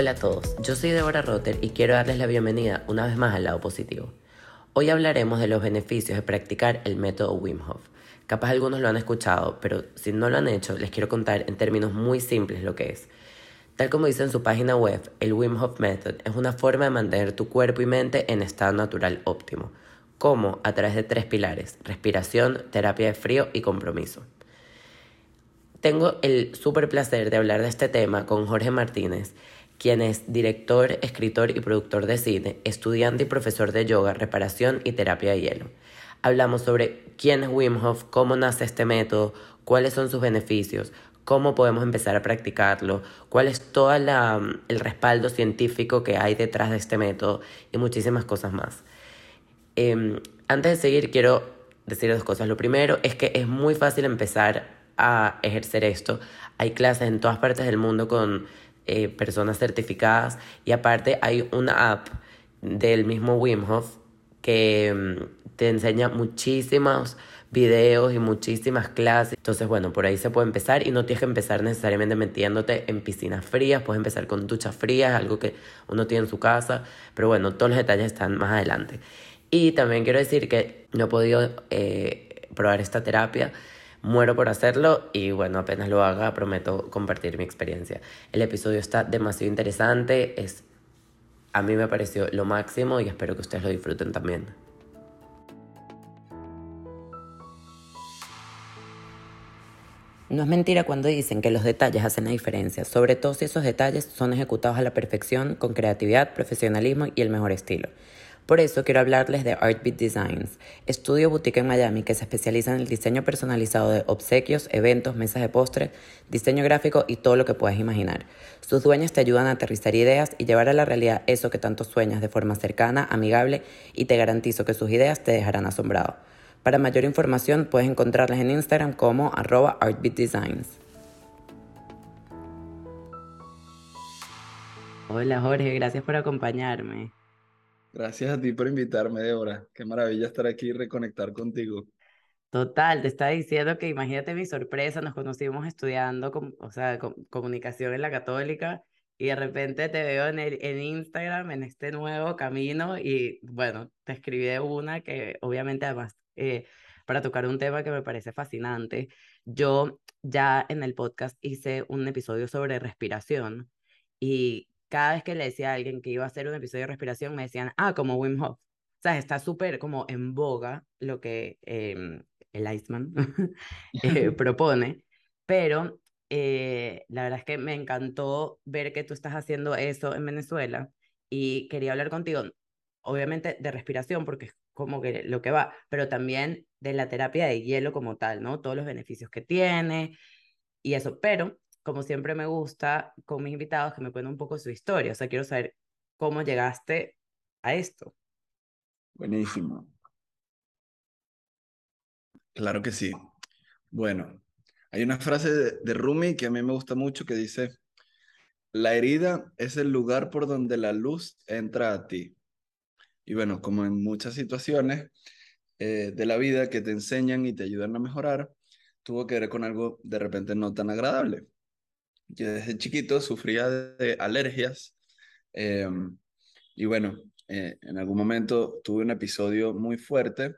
Hola a todos, yo soy Deborah Rotter y quiero darles la bienvenida una vez más al lado positivo. Hoy hablaremos de los beneficios de practicar el método Wim Hof. Capaz algunos lo han escuchado, pero si no lo han hecho, les quiero contar en términos muy simples lo que es. Tal como dice en su página web, el Wim Hof Method es una forma de mantener tu cuerpo y mente en estado natural óptimo. ¿Cómo? A través de tres pilares, respiración, terapia de frío y compromiso. Tengo el súper placer de hablar de este tema con Jorge Martínez, quien es director, escritor y productor de cine, estudiante y profesor de yoga, reparación y terapia de hielo. Hablamos sobre quién es Wim Hof, cómo nace este método, cuáles son sus beneficios, cómo podemos empezar a practicarlo, cuál es todo el respaldo científico que hay detrás de este método y muchísimas cosas más. Em, antes de seguir, quiero decir dos cosas. Lo primero es que es muy fácil empezar a ejercer esto. Hay clases en todas partes del mundo con eh, personas certificadas y aparte hay una app del mismo Wim Hof que mm, te enseña muchísimos videos y muchísimas clases. Entonces, bueno, por ahí se puede empezar y no tienes que empezar necesariamente metiéndote en piscinas frías, puedes empezar con duchas frías, algo que uno tiene en su casa, pero bueno, todos los detalles están más adelante. Y también quiero decir que no he podido eh, probar esta terapia muero por hacerlo y bueno, apenas lo haga prometo compartir mi experiencia. El episodio está demasiado interesante, es a mí me pareció lo máximo y espero que ustedes lo disfruten también. No es mentira cuando dicen que los detalles hacen la diferencia, sobre todo si esos detalles son ejecutados a la perfección, con creatividad, profesionalismo y el mejor estilo. Por eso quiero hablarles de Artbeat Designs, estudio boutique en Miami que se especializa en el diseño personalizado de obsequios, eventos, mesas de postres, diseño gráfico y todo lo que puedas imaginar. Sus dueños te ayudan a aterrizar ideas y llevar a la realidad eso que tanto sueñas de forma cercana, amigable y te garantizo que sus ideas te dejarán asombrado. Para mayor información puedes encontrarlas en Instagram como arroba artbeatdesigns. Hola Jorge, gracias por acompañarme. Gracias a ti por invitarme, Débora. Qué maravilla estar aquí y reconectar contigo. Total, te estaba diciendo que imagínate mi sorpresa, nos conocimos estudiando o sea, comunicación en la católica y de repente te veo en, el, en Instagram en este nuevo camino y bueno, te escribí una que obviamente además eh, para tocar un tema que me parece fascinante. Yo ya en el podcast hice un episodio sobre respiración y cada vez que le decía a alguien que iba a hacer un episodio de respiración, me decían, ah, como Wim Hof. O sea, está súper como en boga lo que em, el Iceman eh, propone, pero eh, la verdad es que me encantó ver que tú estás haciendo eso en Venezuela y quería hablar contigo, obviamente de respiración, porque es como que lo que va, pero también de la terapia de hielo como tal, ¿no? Todos los beneficios que tiene y eso, pero como siempre me gusta con mis invitados que me cuenten un poco su historia. O sea, quiero saber cómo llegaste a esto. Buenísimo. Claro que sí. Bueno, hay una frase de, Rumi que a mí me gusta mucho que dice, la herida es el lugar por donde la luz entra a ti. Y bueno, como en muchas situaciones eh, de la vida que te enseñan y te ayudan a mejorar, tuvo que ver con algo de repente no tan agradable. Yo desde chiquito sufría de alergias em, y bueno, eh, en algún momento tuve un episodio muy fuerte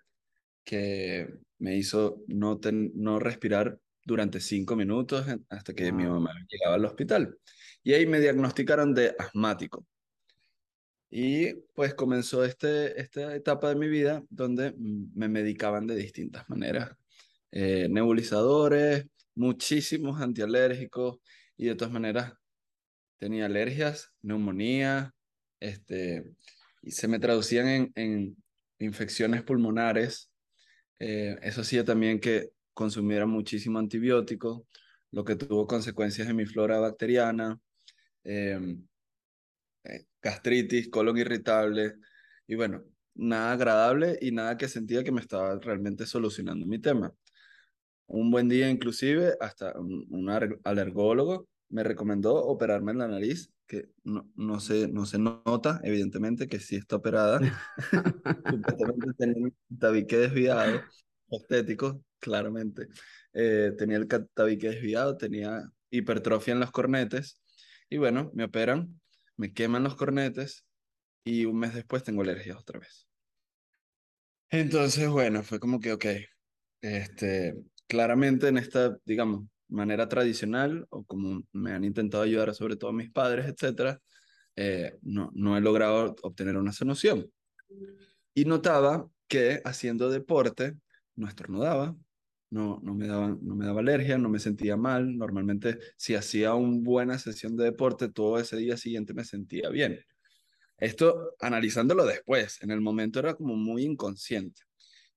que me hizo no, no respirar durante cinco minutos hasta que mi mamá llegaba al hospital. Y ahí me diagnosticaron de asmático. Y pues comenzó este, esta etapa de mi vida donde me medicaban de distintas maneras. Eh, nebulizadores, muchísimos antialérgicos, y de todas maneras tenía alergias, neumonía, este, y se me traducían en, en infecciones pulmonares. Eh, eso hacía también que consumiera muchísimo antibiótico, lo que tuvo consecuencias en mi flora bacteriana, em, eh, gastritis, colon irritable, y bueno, nada agradable y nada que sentía que me estaba realmente solucionando mi tema. Un buen día inclusive, hasta un, un alergólogo me recomendó operarme en la nariz, que no, no, se, no se nota, evidentemente, que sí está operada. Supuestamente tenía el tabique desviado, estético, claramente. Eh, tenía el tabique desviado, tenía hipertrofia en los cornetes. Y bueno, me operan, me queman los cornetes y un mes después tengo alergias otra vez. Entonces, bueno, fue como que, ok, este, claramente en esta, digamos, manera tradicional, o como me han intentado ayudar sobre todo mis padres, etcétera, eh, no, no he logrado obtener una solución. Y notaba que haciendo deporte no estornudaba, no, no, me daba, no me daba alergia, no me sentía mal. Normalmente si hacía una buena sesión de deporte, todo ese día siguiente me sentía bien. Esto analizándolo después, en el momento era como muy inconsciente.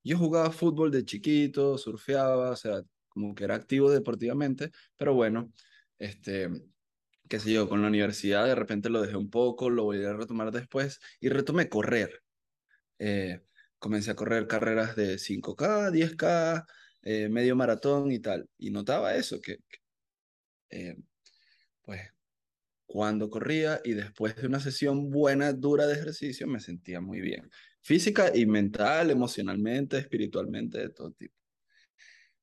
Yo jugaba fútbol de chiquito, surfeaba, o sea, como que era activo deportivamente, pero bueno, este, qué sé yo, con la universidad de repente lo dejé un poco, lo volví a retomar después y retomé correr. Eh, comencé a correr carreras de 5K, 10K, eh, medio maratón y tal. Y notaba eso, que, eh, pues cuando corría y después de una sesión buena, dura de ejercicio, me sentía muy bien. Física y mental, emocionalmente, espiritualmente, de todo tipo.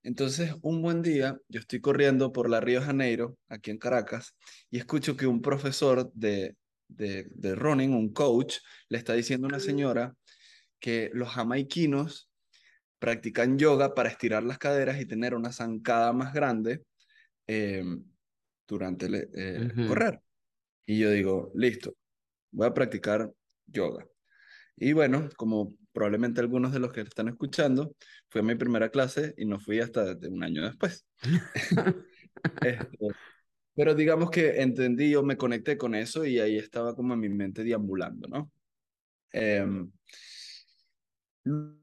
Entonces, un buen día, yo estoy corriendo por la Río Janeiro, aquí en Caracas, y escucho que un profesor de, de, de running, un coach, le está diciendo a una señora que los jamaiquinos practican yoga para estirar las caderas y tener una zancada más grande eh, durante el eh, correr. Y yo digo, listo, voy a practicar yoga. Y bueno, como probablemente algunos de los que están escuchando, fue mi primera clase y no fui hasta un año después. Este, pero digamos que entendí, yo me conecté con eso y ahí estaba como en mi mente deambulando, ¿no? Em,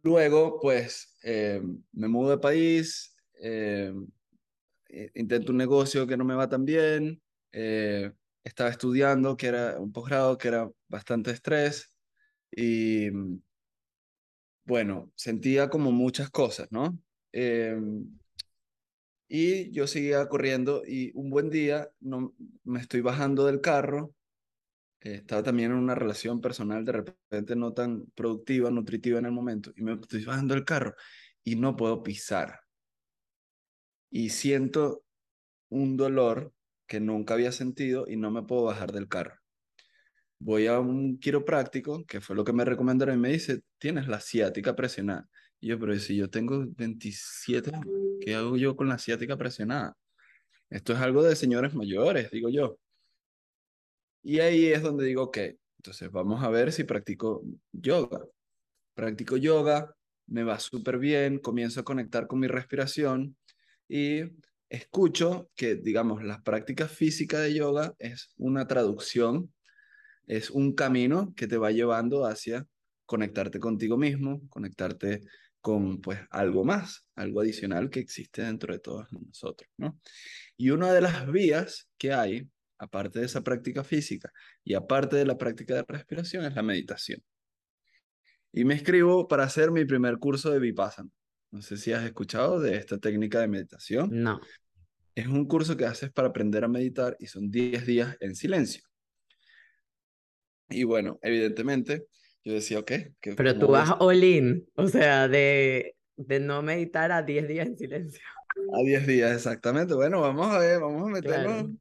luego, pues, em, me mudo de país, em, intento un negocio que no me va tan bien, eh, estaba estudiando, que era un posgrado, que era bastante estrés y bueno, sentía como muchas cosas, ¿no? Em, y yo seguía corriendo y un buen día no, me estoy bajando del carro, estaba también en una relación personal de repente no tan productiva, nutritiva en el momento, y me estoy bajando del carro y no puedo pisar. Y siento un dolor que nunca había sentido y no me puedo bajar del carro voy a un quiropráctico, que fue lo que me recomendaron, y me dice, tienes la ciática presionada. Y yo, pero si yo tengo 27, ¿qué hago yo con la ciática presionada? Esto es algo de señores mayores, digo yo. Y ahí es donde digo, ok, entonces vamos a ver si practico yoga. Practico yoga, me va súper bien, comienzo a conectar con mi respiración y escucho que, digamos, la práctica física de yoga es una traducción es un camino que te va llevando hacia conectarte contigo mismo, conectarte con pues algo más, algo adicional que existe dentro de todos nosotros, ¿no? Y una de las vías que hay, aparte de esa práctica física y aparte de la práctica de respiración, es la meditación. Y me escribo para hacer mi primer curso de Vipassana. No sé si has escuchado de esta técnica de meditación. No. Es un curso que haces para aprender a meditar y son 10 días en silencio. Y bueno, evidentemente, yo decía, ok. Pero tú vas all in, o sea, de, de no meditar a 10 días en silencio. A 10 días, exactamente. Bueno, vamos a ver, vamos a meternos,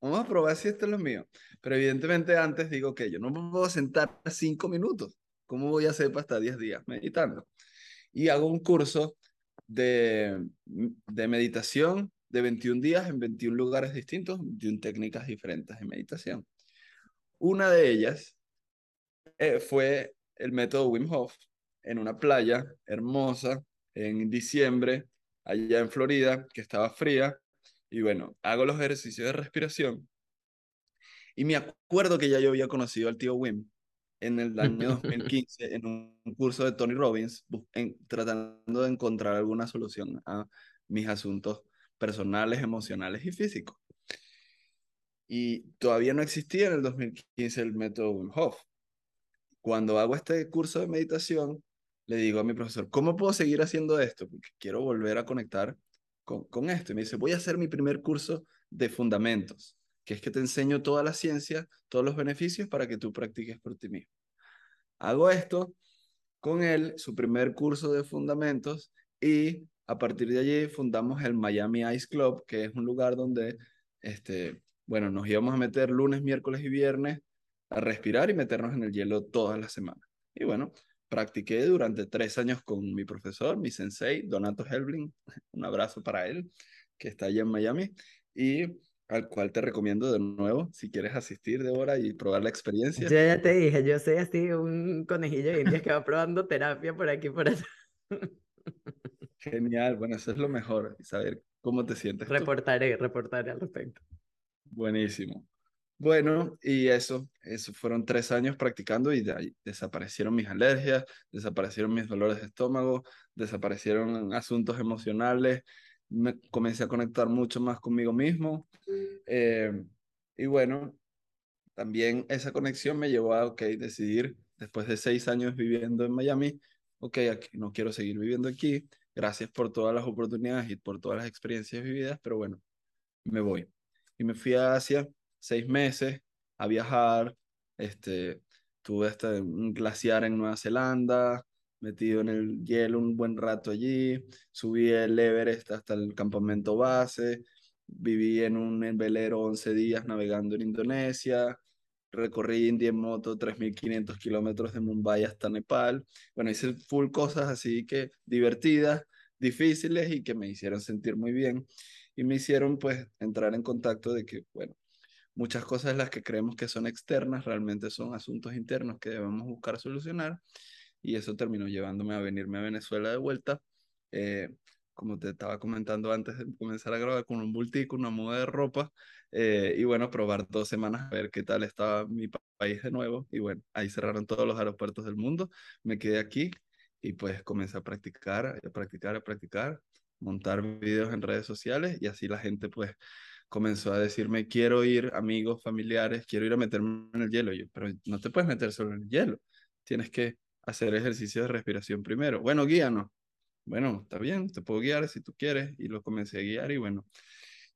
vamos a probar si esto es lo mío. Pero evidentemente antes digo que yo no me puedo sentar 5 minutos. ¿Cómo voy a hacer para estar 10 días meditando? Y hago un curso de, de meditación de 21 días en 21 lugares distintos, 21 técnicas diferentes de meditación. Una de ellas eh, fue el método Wim Hof en una playa hermosa en diciembre, allá en Florida, que estaba fría. Y bueno, hago los ejercicios de respiración. Y me acuerdo que ya yo había conocido al tío Wim en el año 2015 en un curso de Tony Robbins, tratando de encontrar alguna solución a mis asuntos personales, emocionales y físicos. Y todavía no existía en el 2015 el método Wim Hof. Cuando hago este curso de meditación, le digo a mi profesor, ¿cómo puedo seguir haciendo esto? Porque quiero volver a conectar con, con esto. Y me dice, voy a hacer mi primer curso de fundamentos, que es que te enseño toda la ciencia, todos los beneficios para que tú practiques por ti mismo. Hago esto con él, su primer curso de fundamentos, y a partir de allí fundamos el Miami Ice Club, que es un lugar donde este, bueno, nos íbamos a meter lunes, miércoles y viernes a respirar y meternos en el hielo todas las semanas. Y bueno, practiqué durante tres años con mi profesor, mi sensei, Donato Helbling. Un abrazo para él, que está allá en Miami. Y al cual te recomiendo de nuevo, si quieres asistir, de hora y probar la experiencia. Yo ya te dije, yo soy así un conejillo de indias que va probando terapia por aquí por allá. Genial, bueno, eso es lo mejor, saber cómo te sientes. Reportaré, reportaré al respecto. Buenísimo. Bueno, y eso, eso fueron tres años practicando y desaparecieron mis alergias, desaparecieron mis dolores de estómago, desaparecieron asuntos emocionales, me comencé a conectar mucho más conmigo mismo. Eh, y bueno, también esa conexión me llevó a, ok, decidir, después de seis años viviendo en Miami, ok, aquí, no quiero seguir viviendo aquí, gracias por todas las oportunidades y por todas las experiencias vividas, pero bueno, me voy. Y me fui a Asia seis meses a viajar, este, tuve este, un glaciar en Nueva Zelanda, metido en el hielo un buen rato allí, subí el Everest hasta el campamento base, viví en un velero 11 días navegando en Indonesia, recorrí India en moto 3.500 kilómetros de Mumbai hasta Nepal. Bueno, hice full cosas así que divertidas, difíciles y que me hicieron sentir muy bien y me hicieron pues entrar en contacto de que, bueno, muchas cosas las que creemos que son externas realmente son asuntos internos que debemos buscar solucionar y eso terminó llevándome a venirme a Venezuela de vuelta. Eh, como te estaba comentando antes de comenzar a grabar, con un bultico, una muda de ropa, eh, y bueno, probar dos semanas a ver qué tal estaba mi país de nuevo, y bueno, ahí cerraron todos los aeropuertos del mundo, me quedé aquí y pues comencé a practicar, a practicar, a practicar, montar videos en redes sociales y así la gente pues comenzó a decirme, quiero ir, amigos, familiares, quiero ir a meterme en el hielo. yo, pero no te puedes meter solo en el hielo, tienes que hacer ejercicio de respiración primero. Bueno, guíanos. Bueno, está bien, te puedo guiar si tú quieres. Y lo comencé a guiar y bueno,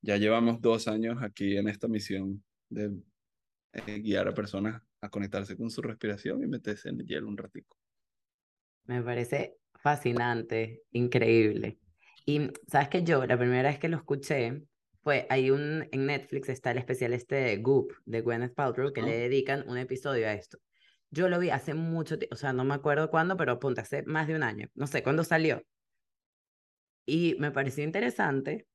ya llevamos dos años aquí en esta misión de eh, guiar a personas a conectarse con su respiración y meterse en el hielo un ratico. Me parece fascinante, increíble. Y sabes que yo, la primera vez que lo escuché, fue, hay un, en Netflix está el especial este de Goop, de Gwyneth Paltrow, que le dedican un episodio a esto. Yo lo vi hace mucho tiempo, o sea, no me acuerdo cuándo, pero apunta, hace más de un año. No sé, cuándo salió. Y me pareció interesante,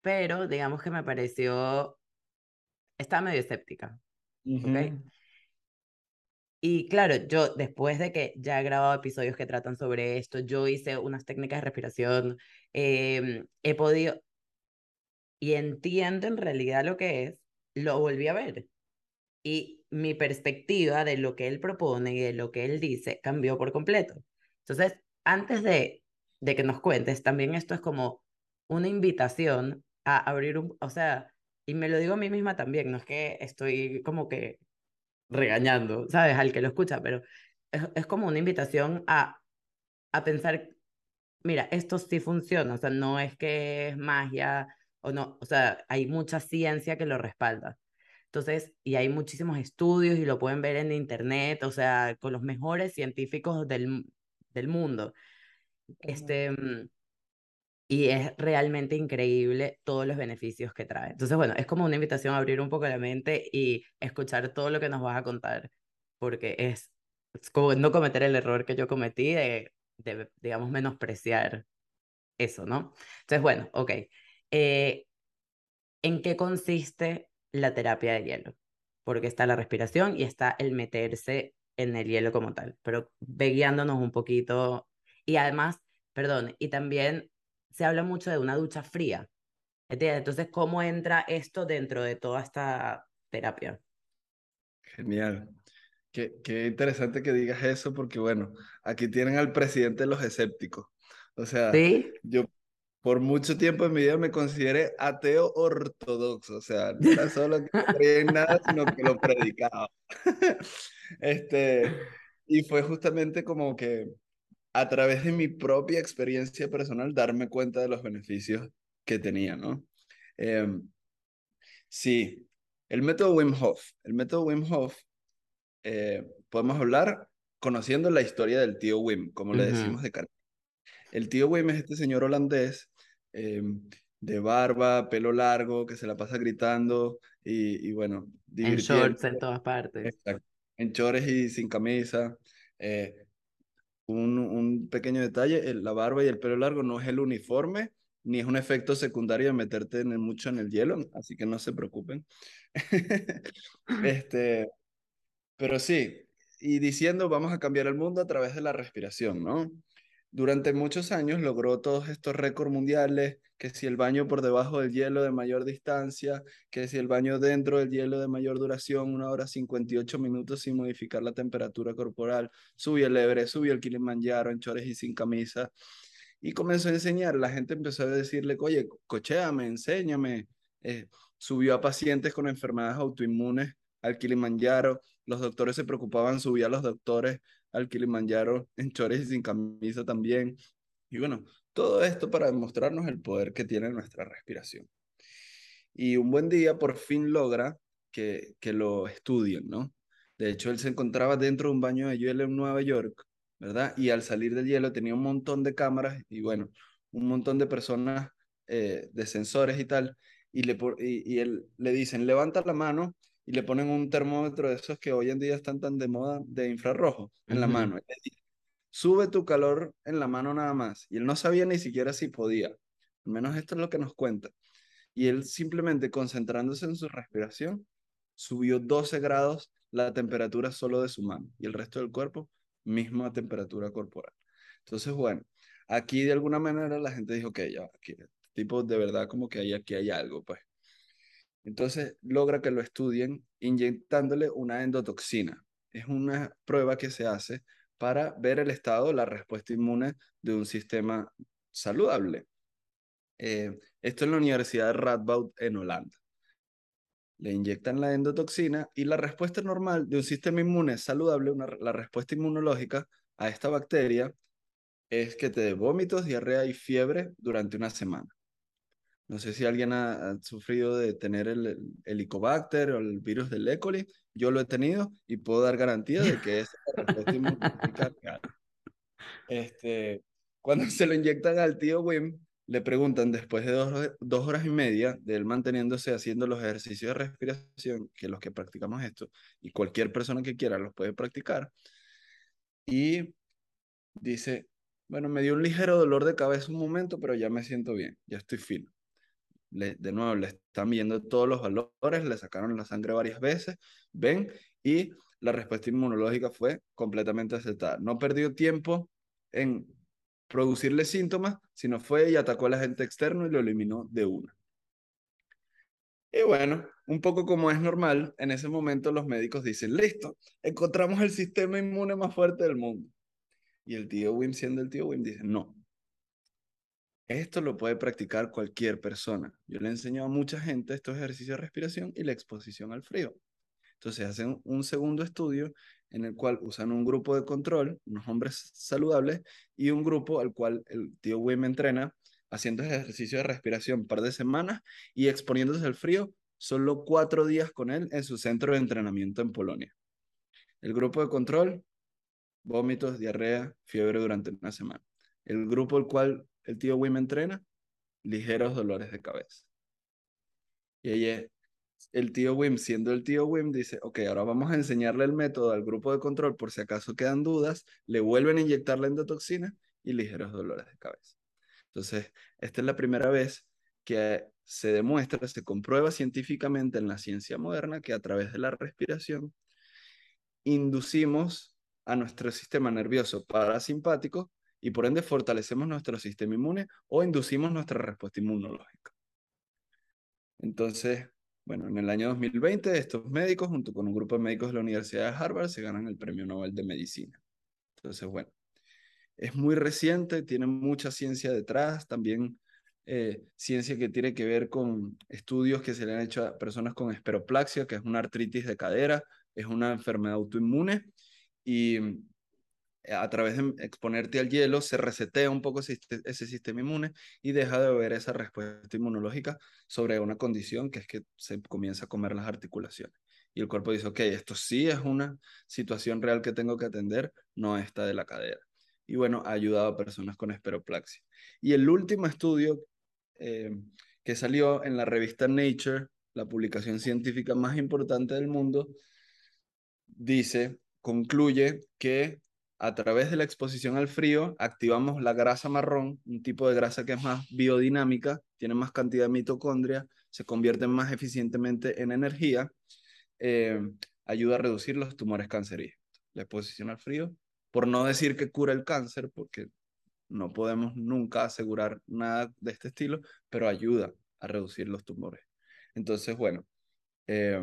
pero digamos que me pareció, estaba medio escéptica. Y claro, yo después de que ya he grabado episodios que tratan sobre esto, yo hice unas técnicas de respiración, em, he podido, y entiendo en realidad lo que es, lo volví a ver. Y mi perspectiva de lo que él propone y de lo que él dice cambió por completo. Entonces, antes de, de que nos cuentes, también esto es como una invitación a abrir un, o sea, y me lo digo a mí misma también, no es que estoy como que regañando, ¿sabes? Al que lo escucha, pero es, es como una invitación a, a pensar, mira, esto sí funciona, o sea, no es que es magia, o no, o sea, hay mucha ciencia que lo respalda. Entonces, y hay muchísimos estudios y lo pueden ver en internet, o sea, con los mejores científicos del, del mundo. Este, mm, y es realmente increíble todos los beneficios que trae. Entonces, bueno, es como una invitación a abrir un poco la mente y escuchar todo lo que nos vas a contar, porque es, es como no cometer el error que yo cometí de, de digamos, menospreciar eso, ¿no? Entonces, bueno, ok. Eh, ¿En qué consiste la terapia de hielo? Porque está la respiración y está el meterse en el hielo como tal, pero ve guiándonos un poquito. Y además, perdón, y también se habla mucho de una ducha fría. Entonces, ¿cómo entra esto dentro de toda esta terapia? Genial. Qué, qué interesante que digas eso porque, bueno, aquí tienen al presidente de los escépticos. O sea, ¿Sí? yo por mucho tiempo en mi vida me consideré ateo ortodoxo, o sea, no era solo que no creía en nada, sino que lo predicaba. este, y fue justamente como que a través de mi propia experiencia personal darme cuenta de los beneficios que tenía, ¿no? Em, sí, el método Wim Hof, el método Wim Hof, eh, podemos hablar conociendo la historia del tío Wim, como le decimos de cariño. El tío Wim es este señor holandés Em, de barba, pelo largo, que se la pasa gritando y, y bueno, En shorts en todas partes. Exacto. En chores y sin camisa. Eh, un, un, pequeño detalle, la barba y el pelo largo no es el uniforme, ni es un efecto secundario de meterte en mucho en el hielo, así que no se preocupen. este, pero sí, y diciendo vamos a cambiar el mundo a través de la respiración, ¿no? Durante muchos años logró todos estos récords mundiales, que si el baño por debajo del hielo de mayor distancia, que si el baño dentro del hielo de mayor duración, una hora 58 minutos sin modificar la temperatura corporal, subió el Everest, subió el Kilimanjaro en chores y sin camisa, y comenzó a enseñar, la gente empezó a decirle, oye, cocheame, enséñame, eh, subió a pacientes con enfermedades autoinmunes al Kilimanjaro, los doctores se preocupaban, subía a los doctores al Kilimanjaro en chores y sin camisa también. Y bueno, todo esto para demostrarnos el poder que tiene nuestra respiración. Y un buen día por fin logra que, que lo estudien, ¿no? De hecho, él se encontraba dentro de un baño de hielo en Nueva York, ¿verdad? Y al salir del hielo tenía un montón de cámaras y bueno, un montón de personas eh, de sensores y tal. Y, le, y, y él, le dicen, levanta la mano y le ponen un termómetro de esos que hoy en día están tan de moda de infrarrojo en la mano. Sube tu calor en la mano nada más. Y él no sabía ni siquiera si podía. Al menos esto es lo que nos cuenta. Y él simplemente concentrándose en su respiración, subió 12 grados la temperatura solo de su mano y el resto del cuerpo, misma temperatura corporal. Entonces, bueno, aquí de alguna manera la gente dijo, que ya, aquí, tipo, de verdad como que hay, aquí hay algo, pues. Entonces logra que lo estudien inyectándole una endotoxina. Es una prueba que se hace para ver el estado, la respuesta inmune de un sistema saludable. Eh, esto en la Universidad de Radboud en Holanda. Le inyectan la endotoxina y la respuesta normal de un sistema inmune saludable, la respuesta inmunológica a esta bacteria, es que te dé vómitos, diarrea y fiebre durante una semana. No sé si alguien ha, sufrido de tener el, helicobacter o el virus del E. coli. Yo lo he tenido y puedo dar garantía de que es este, Cuando se lo inyectan al tío Wim, le preguntan después de dos, dos, horas y media de él manteniéndose haciendo los ejercicios de respiración, que los que practicamos esto, y cualquier persona que quiera los puede practicar. Y dice, bueno, me dio un ligero dolor de cabeza un momento, pero ya me siento bien, ya estoy fino de nuevo, le están viendo todos los valores, le sacaron la sangre varias veces, ven, y la respuesta inmunológica fue completamente aceptada. No perdió tiempo en producirle síntomas, sino fue y atacó al agente externo y lo eliminó de una. Y bueno, un poco como es normal, en ese momento los médicos dicen, listo, encontramos el sistema inmune más fuerte del mundo. Y el tío Wim, siendo el tío Wim, dice, no, esto lo puede practicar cualquier persona. Yo le enseño a mucha gente estos ejercicios de respiración y la exposición al frío. Entonces hacen un segundo estudio en el cual usan un grupo de control, unos hombres saludables, y un grupo al cual el tío Wim entrena haciendo ejercicio de respiración un par de semanas y exponiéndose al frío solo cuatro días con él en su centro de entrenamiento en Polonia. El grupo de control, vómitos, diarrea, fiebre durante una semana. El grupo al cual el tío Wim entrena, ligeros dolores de cabeza. Y ella, el tío Wim, siendo el tío Wim, dice, ok, ahora vamos a enseñarle el método al grupo de control por si acaso quedan dudas, le vuelven a inyectar la endotoxina y ligeros dolores de cabeza. Entonces, esta es la primera vez que se demuestra, se comprueba científicamente en la ciencia moderna que a través de la respiración inducimos a nuestro sistema nervioso parasimpático y por ende fortalecemos nuestro sistema inmune o inducimos nuestra respuesta inmunológica. Entonces, bueno, en el año 2020 estos médicos, junto con un grupo de médicos de la Universidad de Harvard, se ganan el Premio Nobel de Medicina. Entonces, bueno, es muy reciente, tiene mucha ciencia detrás, también eh, ciencia que tiene que ver con estudios que se le han hecho a personas con esperoplaxia, que es una artritis de cadera, es una enfermedad autoinmune, y a través de exponerte al hielo, se resetea un poco ese, sistema inmune y deja de ver esa respuesta inmunológica sobre una condición que es que se comienza a comer las articulaciones. Y el cuerpo dice, ok, esto sí es una situación real que tengo que atender, no esta de la cadera. Y bueno, ha ayudado a personas con esperoplaxia. Y el último estudio eh, que salió en la revista Nature la publicación científica más importante del mundo, dice, concluye que a través de la exposición al frío activamos la grasa marrón, un tipo de grasa que es más biodinámica, tiene más cantidad de mitocondria, se convierte más eficientemente en energía, eh, ayuda a reducir los tumores cancerígenos. La exposición al frío, por no decir que cura el cáncer, porque no podemos nunca asegurar nada de este estilo, pero ayuda a reducir los tumores. Entonces, bueno, eh,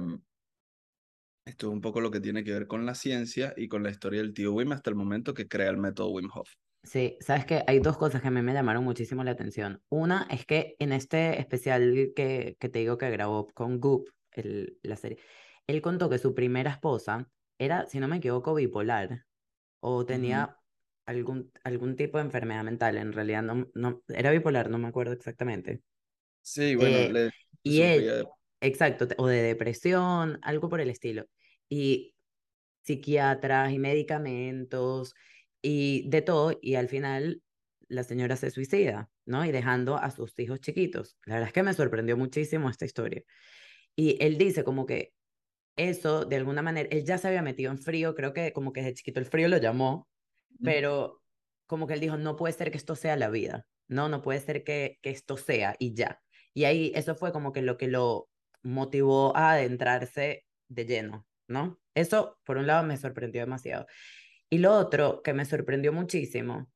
esto es un poco lo que tiene que ver con la ciencia y con la historia del tío Wim hasta el momento que crea el método Wim Hof. Sí, sabes que hay dos cosas que a mí me llamaron muchísimo la atención. Una es que en este especial que, que te digo que grabó con Goop, el, la serie, él contó que su primera esposa era, si no me equivoco, bipolar o tenía algún, algún tipo de enfermedad mental. En realidad no, no era bipolar, no me acuerdo exactamente. Sí, bueno, Eh, le y él, exacto, o de depresión, algo por el estilo. Y psiquiatras y medicamentos y de todo, y al final la señora se suicida, ¿no? Y dejando a sus hijos chiquitos. La verdad es que me sorprendió muchísimo esta historia. Y él dice como que eso, de alguna manera, él ya se había metido en frío, creo que como que desde chiquito el frío lo llamó, pero como que él dijo, no puede ser que esto sea la vida, no, no puede ser que, que esto sea y ya. Y ahí eso fue como que lo que lo motivó a adentrarse de lleno, ¿no? Eso, por un lado, me sorprendió demasiado. Y lo otro que me sorprendió muchísimo,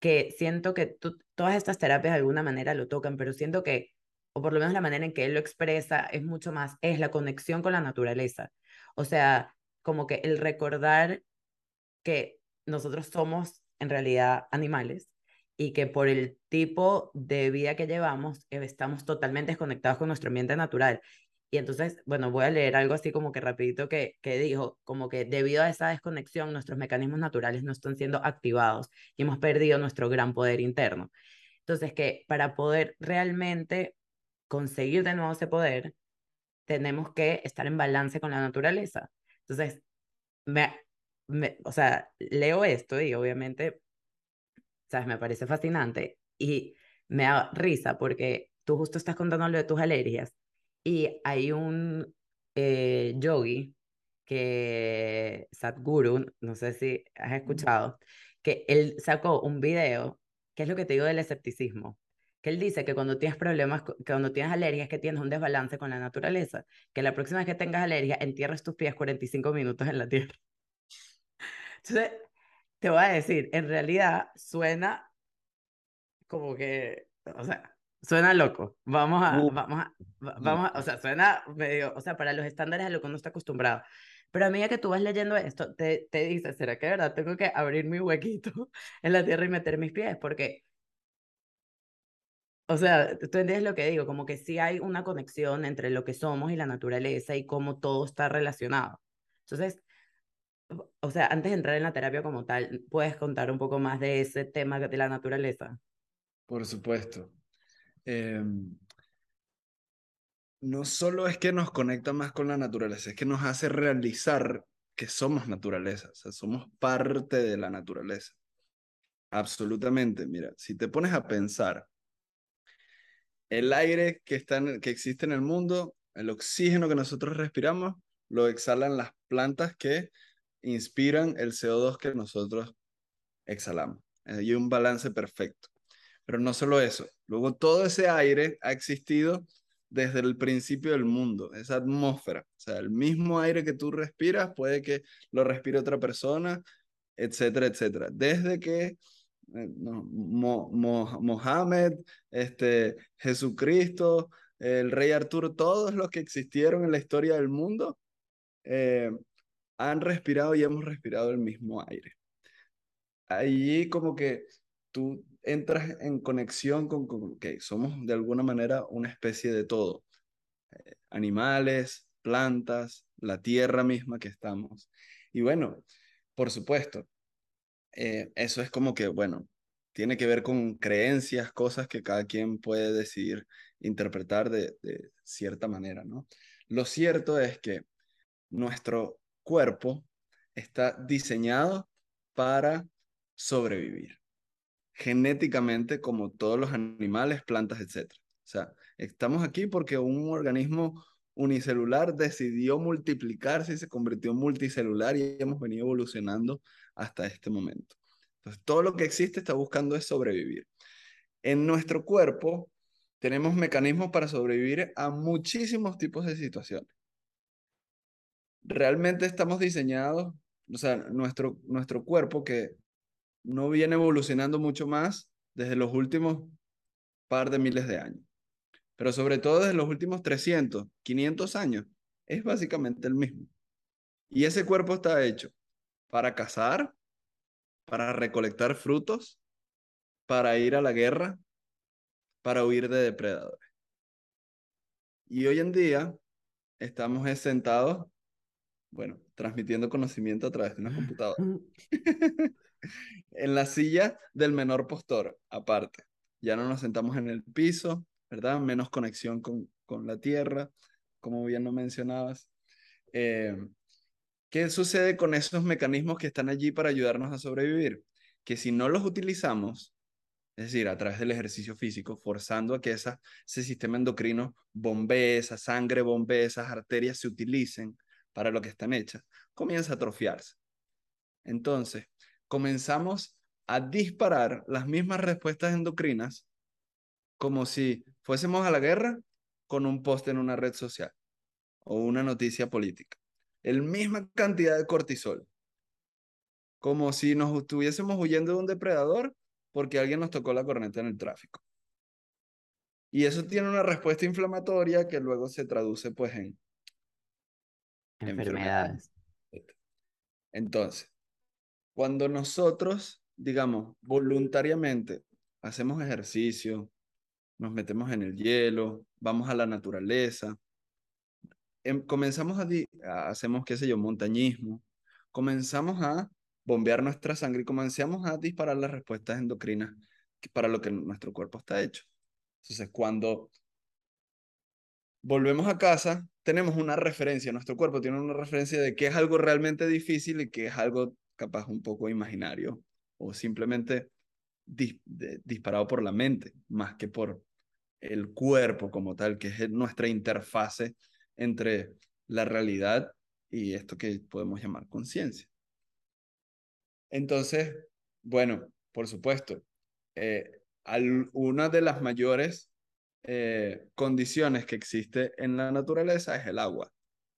que siento que todas estas terapias de alguna manera lo tocan, pero siento que, o por lo menos la manera en que él lo expresa, es mucho más, es la conexión con la naturaleza. O sea, como que el recordar que nosotros somos en realidad animales y que por el tipo de vida que llevamos eh, estamos totalmente desconectados con nuestro ambiente natural. Y entonces, bueno, voy a leer algo así como que rapidito que, que dijo, como que debido a esa desconexión nuestros mecanismos naturales no están siendo activados y hemos perdido nuestro gran poder interno. Entonces, que para poder realmente conseguir de nuevo ese poder, tenemos que estar en balance con la naturaleza. Entonces, me, me, o sea, leo esto y obviamente, sabes, me parece fascinante y me da risa porque tú justo estás contando lo de tus alergias y hay un eh, yogi que Sadhguru, no sé si has escuchado, que él sacó un video, que es lo que te digo del escepticismo, que él dice que cuando tienes problemas, que cuando tienes alergias, que tienes un desbalance con la naturaleza, que la próxima vez que tengas alergia, entierres tus pies 45 minutos en la tierra. Entonces, te voy a decir, en realidad suena como que, o sea, suena loco. Vamos a, vamos a, vamos a, o sea, suena medio, o sea, para los estándares a lo que uno está acostumbrado. Pero a medida que tú vas leyendo esto, te, te dices, ¿será que de verdad tengo que abrir mi huequito en la tierra y meter mis pies? Porque, o sea, tú entiendes lo que digo, como que sí hay una conexión entre lo que somos y la naturaleza y cómo todo está relacionado. Entonces, o sea, antes de entrar en la terapia como tal, ¿puedes contar un poco más de ese tema de la naturaleza? Por supuesto. Em, no solo es que nos conecta más con la naturaleza, es que nos hace realizar que somos naturaleza, o sea, somos parte de la naturaleza. Absolutamente, mira, si te pones a pensar, el aire que, está que existe en el mundo, el oxígeno que nosotros respiramos, lo exhalan las plantas que inspiran el CO2 que nosotros exhalamos. Hay un balance perfecto. Pero no solo eso, luego todo ese aire ha existido desde el principio del mundo, esa atmósfera. O sea, el mismo aire que tú respiras puede que lo respire otra persona, etcétera, etcétera. Desde que eh, Mohammed, este, Jesucristo, el rey Arturo, todos los que existieron en la historia del mundo, eh, han respirado y hemos respirado el mismo aire. Allí como que tú entras en conexión con, que somos de alguna manera una especie de todo. Eh, animales, plantas, la tierra misma que estamos. Y bueno, por supuesto, eh, eso es como que, bueno, tiene que ver con creencias, cosas que cada quien puede decidir interpretar de cierta manera, ¿no? Lo cierto es que nuestro cuerpo está diseñado para sobrevivir genéticamente como todos los animales, plantas, etc. O sea, estamos aquí porque un organismo unicelular decidió multiplicarse y se convirtió en multicelular y hemos venido evolucionando hasta este momento. Entonces, todo lo que existe está buscando es sobrevivir. En nuestro cuerpo tenemos mecanismos para sobrevivir a muchísimos tipos de situaciones. Realmente estamos diseñados, o sea, nuestro, nuestro cuerpo que no viene evolucionando mucho más desde los últimos par de miles de años pero sobre todo desde los últimos 300, 500 años, es básicamente el mismo. Y ese cuerpo está hecho para cazar, para recolectar frutos, para ir a la guerra, para huir de depredadores. Y hoy en día estamos sentados, bueno, transmitiendo conocimiento a través de una computadora. en la silla del menor postor, aparte. Ya no nos sentamos en el piso, ¿verdad? Menos conexión con, con la tierra, como bien lo mencionabas. Eh, ¿Qué sucede con esos mecanismos que están allí para ayudarnos a sobrevivir? Que si no los utilizamos, es decir, a través del ejercicio físico, forzando a que esa, ese sistema endocrino bombee, esa sangre bombee, esas arterias se utilicen para lo que están hechas, comienza a atrofiarse. Entonces, comenzamos a disparar las mismas respuestas endocrinas como si fuésemos a la guerra con un post en una red social o una noticia política. El misma cantidad de cortisol. Como si nos estuviésemos huyendo de un depredador porque alguien nos tocó la corneta en el tráfico. Y eso tiene una respuesta inflamatoria que luego se traduce pues en enfermedades. Entonces, cuando nosotros, digamos, voluntariamente hacemos ejercicio, nos metemos en el hielo, vamos a la naturaleza, em, comenzamos a, hacemos, qué sé yo, montañismo, comenzamos a bombear nuestra sangre y comenzamos a disparar las respuestas endocrinas para lo que nuestro cuerpo está hecho. Entonces, cuando volvemos a casa, tenemos una referencia, nuestro cuerpo tiene una referencia de que es algo realmente difícil y que es algo capaz un poco imaginario o simplemente disparado por la mente, más que por el cuerpo como tal, que es nuestra interfase entre la realidad y esto que podemos llamar conciencia. Entonces, bueno, por supuesto, eh, una de las mayores eh, condiciones que existe en la naturaleza es el agua.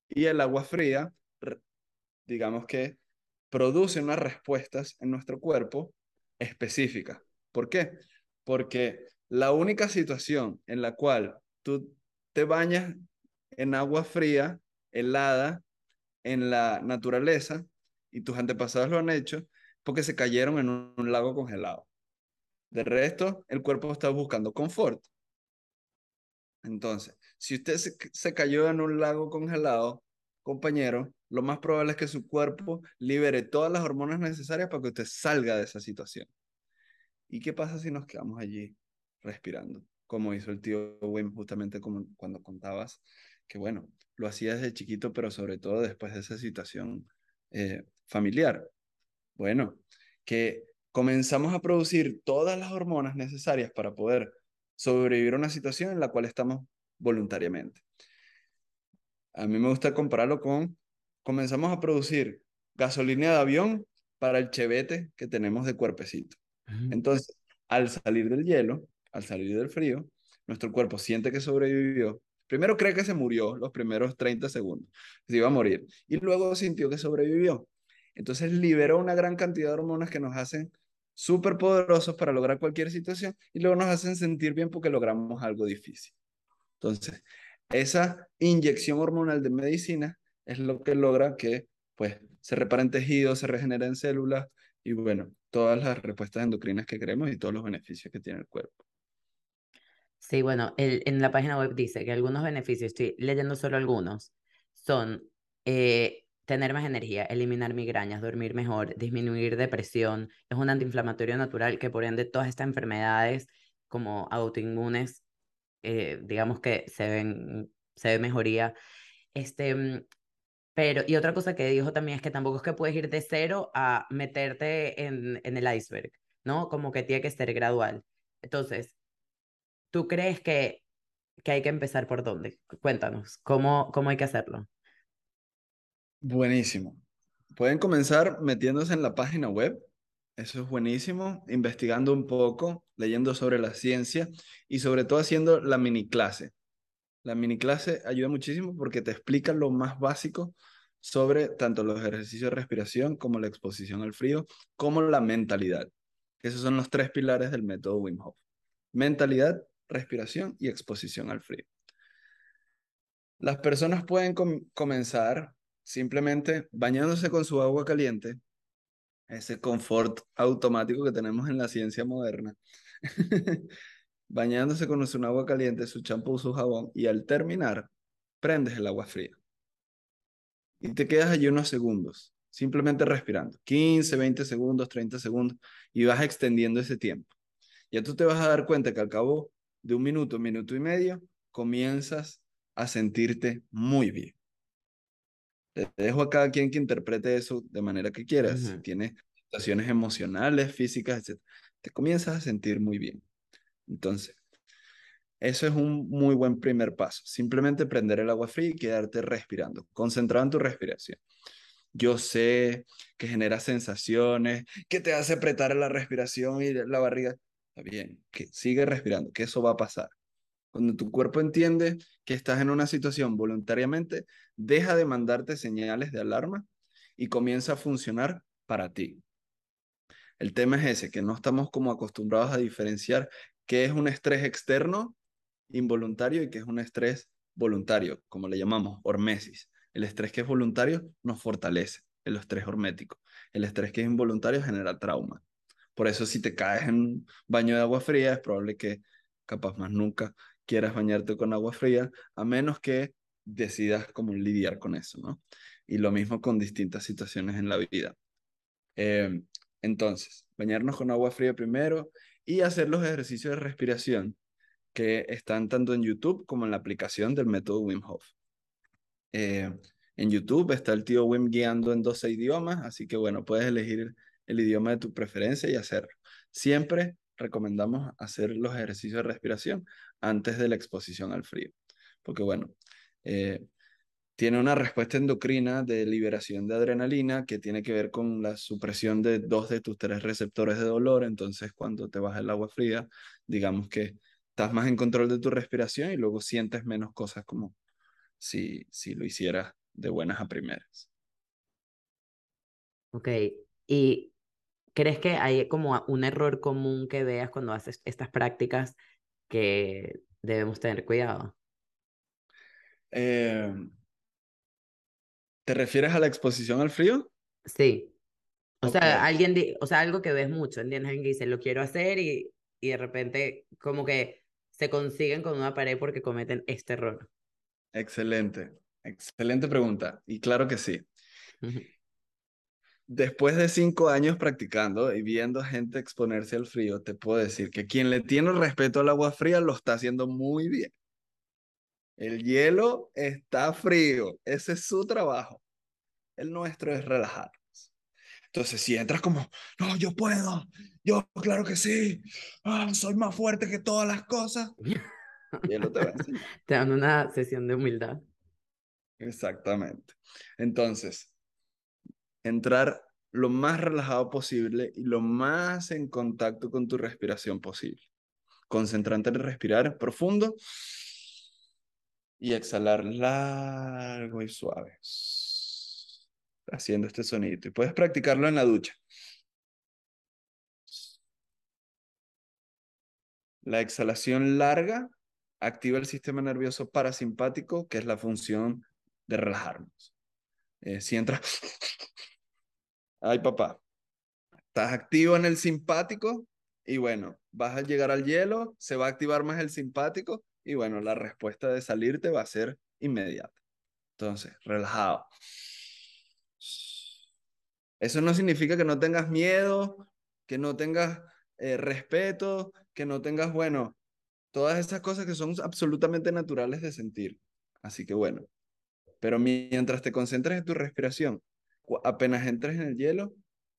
Y el agua fría, digamos que produce unas respuestas en nuestro cuerpo específicas. ¿Por qué? Porque la única situación en la cual tú te bañas en agua fría, helada, en la naturaleza, y tus antepasados lo han hecho, porque se cayeron en un, lago congelado. De resto, el cuerpo está buscando confort. Entonces, si usted se, se, cayó en un lago congelado, compañero, lo más probable es que su cuerpo libere todas las hormonas necesarias para que usted salga de esa situación. ¿Y qué pasa si nos quedamos allí respirando, como hizo el tío Wim justamente como cuando contabas que, bueno, lo hacía desde chiquito, pero sobre todo después de esa situación eh, familiar. Bueno, que comenzamos a producir todas las hormonas necesarias para poder sobrevivir a una situación en la cual estamos voluntariamente. A mí me gusta compararlo con, comenzamos a producir gasolina de avión para el chevete que tenemos de cuerpecito. Entonces, al salir del hielo, al salir del frío, nuestro cuerpo siente que sobrevivió. Primero cree que se murió los primeros 30 segundos, se iba a morir, y luego sintió que sobrevivió. Entonces liberó una gran cantidad de hormonas que nos hacen súper poderosos para lograr cualquier situación y luego nos hacen sentir bien porque logramos algo difícil. Entonces, esa inyección hormonal de medicina es lo que logra que pues se reparen tejidos, se regeneren células y bueno, todas las respuestas endocrinas que queremos y todos los beneficios que tiene el cuerpo. Sí, bueno, el, en la página web dice que algunos beneficios, estoy leyendo solo algunos, son eh, tener más energía, eliminar migrañas, dormir mejor, disminuir depresión, es un antiinflamatorio natural que por ende todas estas enfermedades como autoinmunes, eh, digamos que se ven, se ve mejoría. Este, mm, pero, y otra cosa que dijo también es que tampoco es que puedes ir de cero a meterte en, en el iceberg, ¿no? Como que tiene que ser gradual. Entonces, ¿Tú crees que que hay que empezar por dónde. Cuéntanos, ¿cómo, cómo hay que hacerlo? Buenísimo. Pueden comenzar metiéndose en la página web. Eso es buenísimo. Investigando un poco, leyendo sobre la ciencia y sobre todo haciendo la mini clase. La mini clase ayuda muchísimo porque te explica lo más básico sobre tanto los ejercicios de respiración como la exposición al frío, como la mentalidad. Esos son los tres pilares del método Wim Hof. Mentalidad, respiración y exposición al frío. Las personas pueden comenzar simplemente bañándose con su agua caliente, ese confort automático que tenemos en la ciencia moderna, bañándose con su agua caliente, su champú, su jabón, y al terminar, prendes el agua fría. Y te quedas allí unos segundos, simplemente respirando, 15, 20 segundos, 30 segundos, y vas extendiendo ese tiempo. Ya tú te vas a dar cuenta que al cabo de un minuto, minuto y medio, comienzas a sentirte muy bien. Dejo a cada quien que interprete eso de manera que quieras. Si tienes situaciones emocionales, físicas, etc., te comienzas a sentir muy bien. Entonces, eso es un muy buen primer paso. Simplemente prender el agua fría y quedarte respirando, concentrado en tu respiración. Yo sé que genera sensaciones, que te hace apretar la respiración y la barriga. Está bien, que sigue respirando, que eso va a pasar. Cuando tu cuerpo entiende que estás en una situación voluntariamente, deja de mandarte señales de alarma y comienza a funcionar para ti. El tema es ese, que no estamos como acostumbrados a diferenciar qué es un estrés externo involuntario y qué es un estrés voluntario, como le llamamos, hormesis. El estrés que es voluntario nos fortalece, el estrés hormético. El estrés que es involuntario genera trauma. Por eso si te caes en un baño de agua fría, es probable que capaz más nunca quieras bañarte con agua fría, a menos que decidas cómo lidiar con eso, ¿no? Y lo mismo con distintas situaciones en la vida. Em, entonces, bañarnos con agua fría primero y hacer los ejercicios de respiración que están tanto en YouTube como en la aplicación del método Wim Hof. Eh, en YouTube está el tío Wim guiando en 12 idiomas, así que bueno, puedes elegir el idioma de tu preferencia y hacerlo. Siempre recomendamos hacer los ejercicios de respiración antes de la exposición al frío, porque bueno, eh, tiene una respuesta endocrina de liberación de adrenalina que tiene que ver con la supresión de dos de tus tres receptores de dolor, entonces cuando te baja el agua fría, digamos que estás más en control de tu respiración y luego sientes menos cosas como si, si lo hicieras de buenas a primeras. Ok, y ¿Crees que hay como un error común que veas cuando haces estas prácticas que debemos tener cuidado? Em, ¿Te refieres a la exposición al frío? Sí. O sea, alguien, o sea, algo que ves mucho, ¿entiendes? Alguien que dice, lo quiero hacer y, y de repente como que se consiguen con una pared porque cometen este error. Excelente, excelente pregunta. Y claro que sí después de cinco años practicando y viendo gente exponerse al frío, te puedo decir que quien le tiene respeto al agua fría lo está haciendo muy bien. El hielo está frío, ese es su trabajo. El nuestro es relajarnos. Entonces, si entras como, no, yo puedo, yo, claro que sí, ah, soy más fuerte que todas las cosas, hielo te va a Te dan una sesión de humildad. Exactamente. Entonces, entrar lo más relajado posible y lo más en contacto con tu respiración posible. Concentrarte en respirar profundo y exhalar largo y suave. Haciendo este sonido. Y puedes practicarlo en la ducha. La exhalación larga activa el sistema nervioso parasimpático, que es la función de relajarnos. Eh, si entras Ay, papá, estás activo en el simpático y bueno, vas a llegar al hielo, se va a activar más el simpático y bueno, la respuesta de salirte va a ser inmediata. Entonces, relajado. Eso no significa que no tengas miedo, que no tengas eh, respeto, que no tengas, bueno, todas esas cosas que son absolutamente naturales de sentir. Así que bueno, pero mientras te concentres en tu respiración apenas entres en el hielo,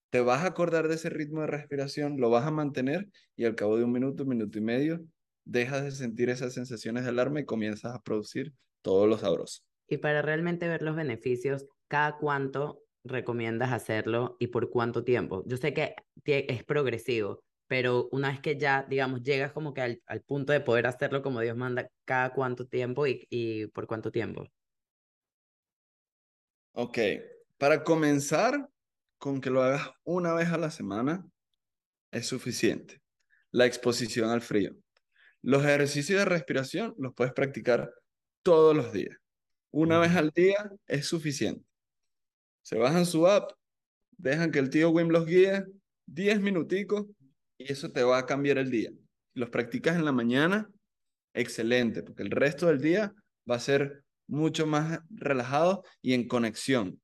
te vas a acordar de ese ritmo de respiración, lo vas a mantener y al cabo de un minuto, minuto y medio, dejas de sentir esas sensaciones de alarma y comienzas a producir todo lo sabroso. Y para realmente ver los beneficios, ¿cada cuánto recomiendas hacerlo y por cuánto tiempo? Yo sé que es progresivo, pero una vez que ya, digamos, llegas como que al, al punto de poder hacerlo como Dios manda, ¿cada cuánto tiempo y, y por cuánto tiempo? Ok, para comenzar, con que lo hagas una vez a la semana es suficiente. La exposición al frío. Los ejercicios de respiración los puedes practicar todos los días. Una vez al día es suficiente. Se bajan su app, dejan que el tío Wim los guíe 10 minuticos y eso te va a cambiar el día. Los practicas en la mañana, excelente, porque el resto del día va a ser mucho más relajado y en conexión.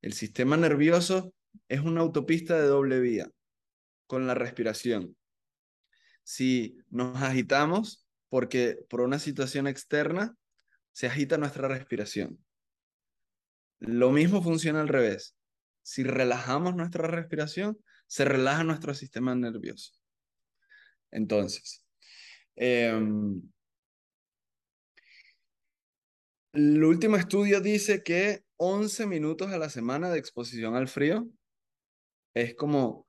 el sistema nervioso es una autopista de doble vía con la respiración. Si nos agitamos porque por una situación externa se agita nuestra respiración. Lo mismo funciona al revés. Si relajamos nuestra respiración, se relaja nuestro sistema nervioso. Entonces, em, el último estudio dice que 11 minutos a la semana de exposición al frío es como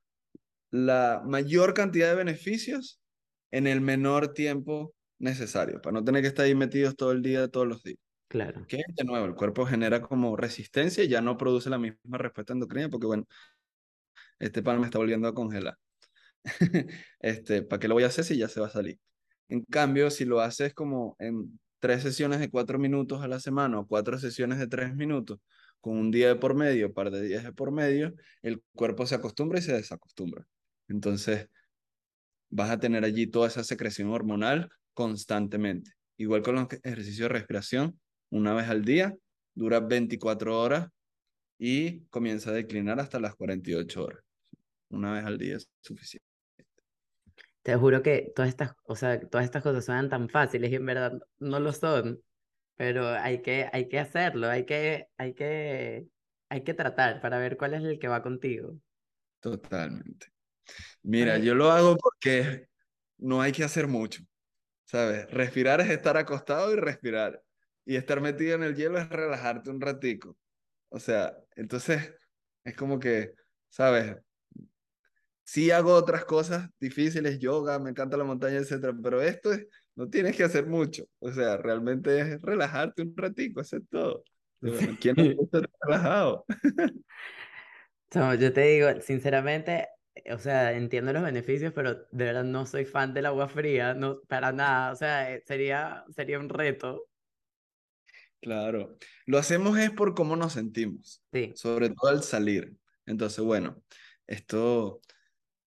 la mayor cantidad de beneficios en el menor tiempo necesario, para no tener que estar ahí metidos todo el día, todos los días. Claro. Que de nuevo, el cuerpo genera como resistencia y ya no produce la misma respuesta endocrina porque, bueno, este pan me está volviendo a congelar. este, ¿para qué lo voy a hacer si ya se va a salir? En cambio, si lo haces como en tres sesiones de cuatro minutos a la semana o cuatro sesiones de tres minutos, con un día de por medio, par de días de por medio, el cuerpo se acostumbra y se desacostumbra. Entonces, vas a tener allí toda esa secreción hormonal constantemente. Igual con los ejercicios de respiración, una vez al día, dura 24 horas y comienza a declinar hasta las 48 horas. Una vez al día es suficiente. Te juro que todas estas, o sea, todas estas cosas suenan tan fáciles y en verdad no lo son, pero hay que, hay que hacerlo, hay que, hay que, hay que tratar para ver cuál es el que va contigo. Totalmente. Mira, yo lo hago porque no hay que hacer mucho, ¿sabes? Respirar es estar acostado y respirar. Y estar metido en el hielo es relajarte un ratico. O sea, entonces es como que, ¿sabes? Sí hago otras cosas difíciles, yoga, me encanta la montaña, etcétera, pero esto es, no tienes que hacer mucho. O sea, realmente es relajarte un ratico, hacer todo. ¿Quién no está relajado? yo te digo, sinceramente, o sea, entiendo los beneficios, pero de verdad no soy fan del agua fría, no, para nada, o sea, eh, sería, sería un reto. Claro, lo hacemos es por cómo nos sentimos, sí. sobre todo al salir. Entonces, bueno, esto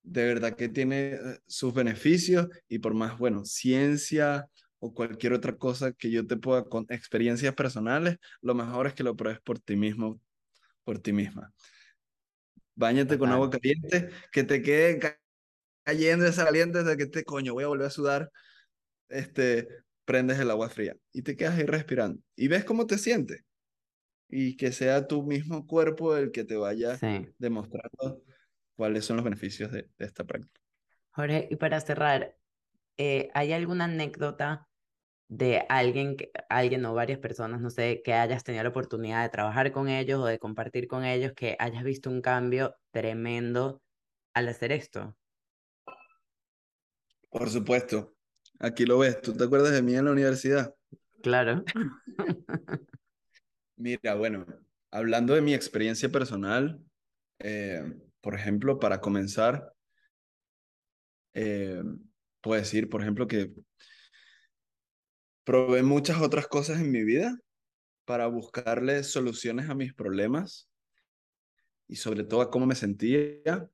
de verdad que tiene eh, sus beneficios y por más, bueno, ciencia o cualquier otra cosa que yo te pueda, con experiencias personales, lo mejor es que lo pruebes por ti mismo, por ti misma. Báñate con agua caliente, que te quede cayendo esa caliente hasta que te coño, voy a volver a sudar. Este, prendes el agua fría y te quedas ahí respirando y ves cómo te sientes. Y que sea tu mismo cuerpo el que te vaya demostrando cuáles son los beneficios de, esta práctica. Jorge, y para cerrar, eh, ¿hay alguna anécdota de alguien, alguien o varias personas, no sé, que hayas tenido la oportunidad de trabajar con ellos o de compartir con ellos, que hayas visto un cambio tremendo al hacer esto? Por supuesto. Aquí lo ves. ¿Tú te acuerdas de mí en la universidad? Claro. Mira, bueno, hablando de mi experiencia personal, eh, por ejemplo, para comenzar, eh, puedo decir, por ejemplo, que Probé muchas otras cosas en mi vida para buscarle soluciones a mis problemas y sobre todo a cómo me sentía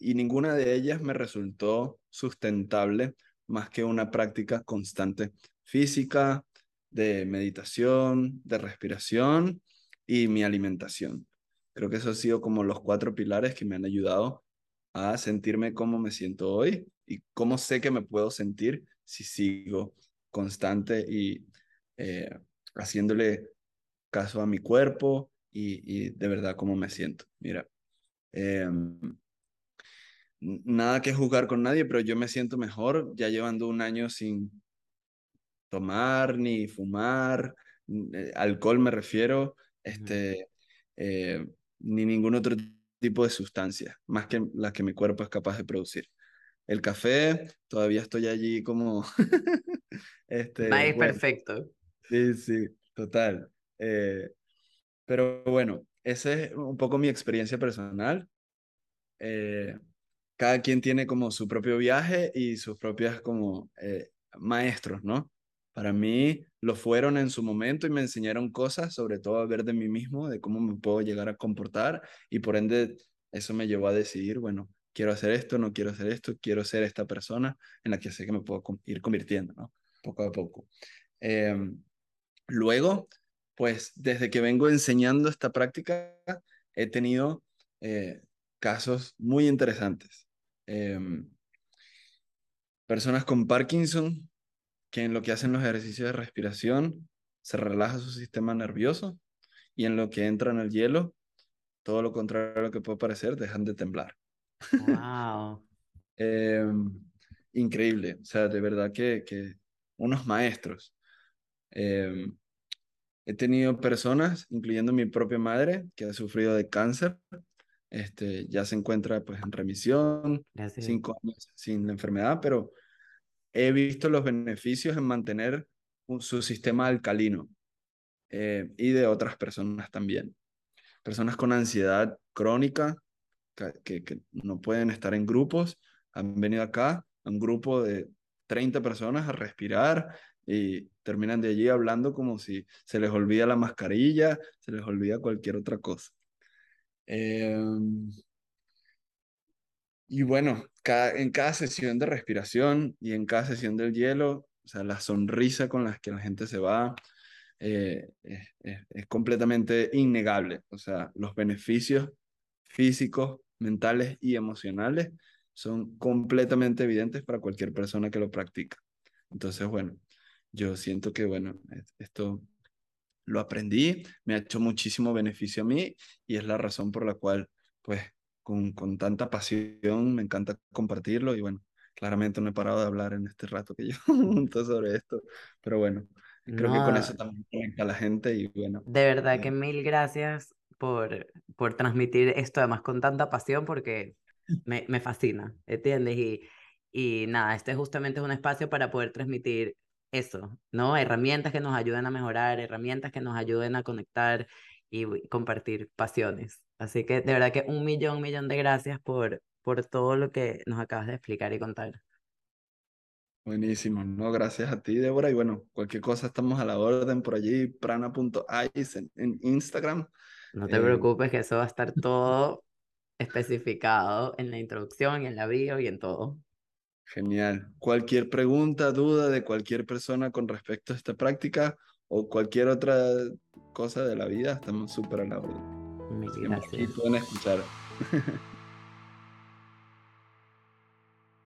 y ninguna de ellas me resultó sustentable más que una práctica constante física, de meditación, de respiración y mi alimentación. Creo que eso ha sido como los cuatro pilares que me han ayudado a sentirme como me siento hoy y cómo sé que me puedo sentir si sigo constante y eh, haciéndole caso a mi cuerpo y, de verdad cómo me siento. Mira, em, nada que juzgar con nadie, pero yo me siento mejor ya llevando un año sin tomar ni fumar, eh, alcohol me refiero, este, eh, ni ningún otro tipo de sustancia, más que las que mi cuerpo es capaz de producir. El café, todavía estoy allí como... este, perfecto. Sí, sí, total. Eh, pero bueno, esa es un poco mi experiencia personal. Eh, cada quien tiene como su propio viaje y sus propias como eh, maestros, ¿no? Para mí lo fueron en su momento y me enseñaron cosas, sobre todo a ver de mí mismo, de cómo me puedo llegar a comportar y por ende eso me llevó a decidir, bueno, quiero hacer esto, no quiero hacer esto, quiero ser esta persona en la que sé que me puedo ir convirtiendo. Poco a poco. Em, luego, pues desde que vengo enseñando esta práctica, he tenido eh, casos muy interesantes. Em, personas con Parkinson, que en lo que hacen los ejercicios de respiración, se relaja su sistema nervioso y en lo que entran al hielo, todo lo contrario a lo que puede parecer, dejan de temblar. Wow. Em, increíble, o sea, de verdad que, que unos maestros. Em, he tenido personas, incluyendo mi propia madre, que ha sufrido de cáncer, este, ya se encuentra pues en remisión, cinco años sin la enfermedad, pero he visto los beneficios en mantener su sistema alcalino eh, y de otras personas también. Personas con ansiedad crónica que, no pueden estar en grupos han venido acá, un grupo de 30 personas a respirar y terminan de allí hablando como si se les olvida la mascarilla, se les olvida cualquier otra cosa. Em, y bueno, en cada sesión de respiración y en cada sesión del hielo, o sea, la sonrisa con la que la gente se va eh, es, completamente innegable. O sea, los beneficios físicos, mentales y emocionales son completamente evidentes para cualquier persona que lo practica. Entonces, bueno, yo siento que, bueno, esto lo aprendí, me ha hecho muchísimo beneficio a mí y es la razón por la cual, pues, con, con tanta pasión me encanta compartirlo y bueno, claramente no he parado de hablar en este rato que yo monto sobre esto, pero bueno, creo que con eso también conecta a la gente y bueno. De verdad que mil gracias por, por transmitir esto además con tanta pasión porque me, me fascina, ¿entiendes? Y, y nada, este justamente es un espacio para poder transmitir eso, ¿no? Herramientas que nos ayuden a mejorar, herramientas que nos ayuden a conectar y compartir pasiones. Así que de verdad que un millón, millón de gracias por, por todo lo que nos acabas de explicar y contar. Buenísimo, no, gracias a ti, Débora. Y bueno, cualquier cosa estamos a la orden por allí, prana.ice en, en, Instagram. No te eh, preocupes que eso va a estar todo especificado en la introducción y en la bio y en todo. Genial. Cualquier pregunta, duda de cualquier persona con respecto a esta práctica o cualquier otra cosa de la vida, estamos súper a la orden. Gracias. pueden escuchar.